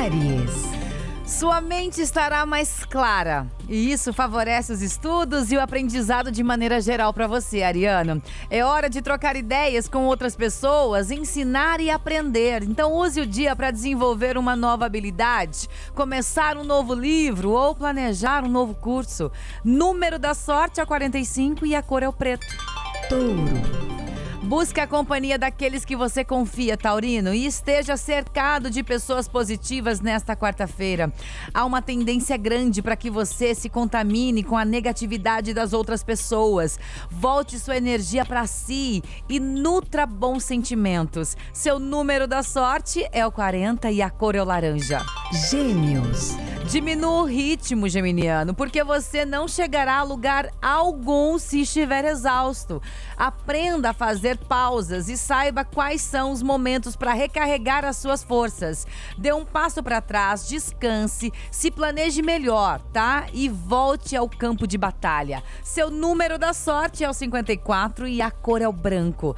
Aries. Sua mente estará mais clara e isso favorece os estudos e o aprendizado de maneira geral para você, Ariano. É hora de trocar ideias com outras pessoas, ensinar e aprender. Então use o dia para desenvolver uma nova habilidade, começar um novo livro ou planejar um novo curso. Número da sorte é 45 e a cor é o preto. Touro. Busque a companhia daqueles que você confia, Taurino, e esteja cercado de pessoas positivas nesta quarta-feira. Há uma tendência grande para que você se contamine com a negatividade das outras pessoas. Volte sua energia para si e nutra bons sentimentos. Seu número da sorte é o 40 e a cor é o laranja. Gêmeos. Diminua o ritmo, geminiano, porque você não chegará a lugar algum se estiver exausto. Aprenda a fazer pausas e saiba quais são os momentos para recarregar as suas forças. Dê um passo para trás, descanse, se planeje melhor, tá? E volte ao campo de batalha. Seu número da sorte é o 54 e a cor é o branco.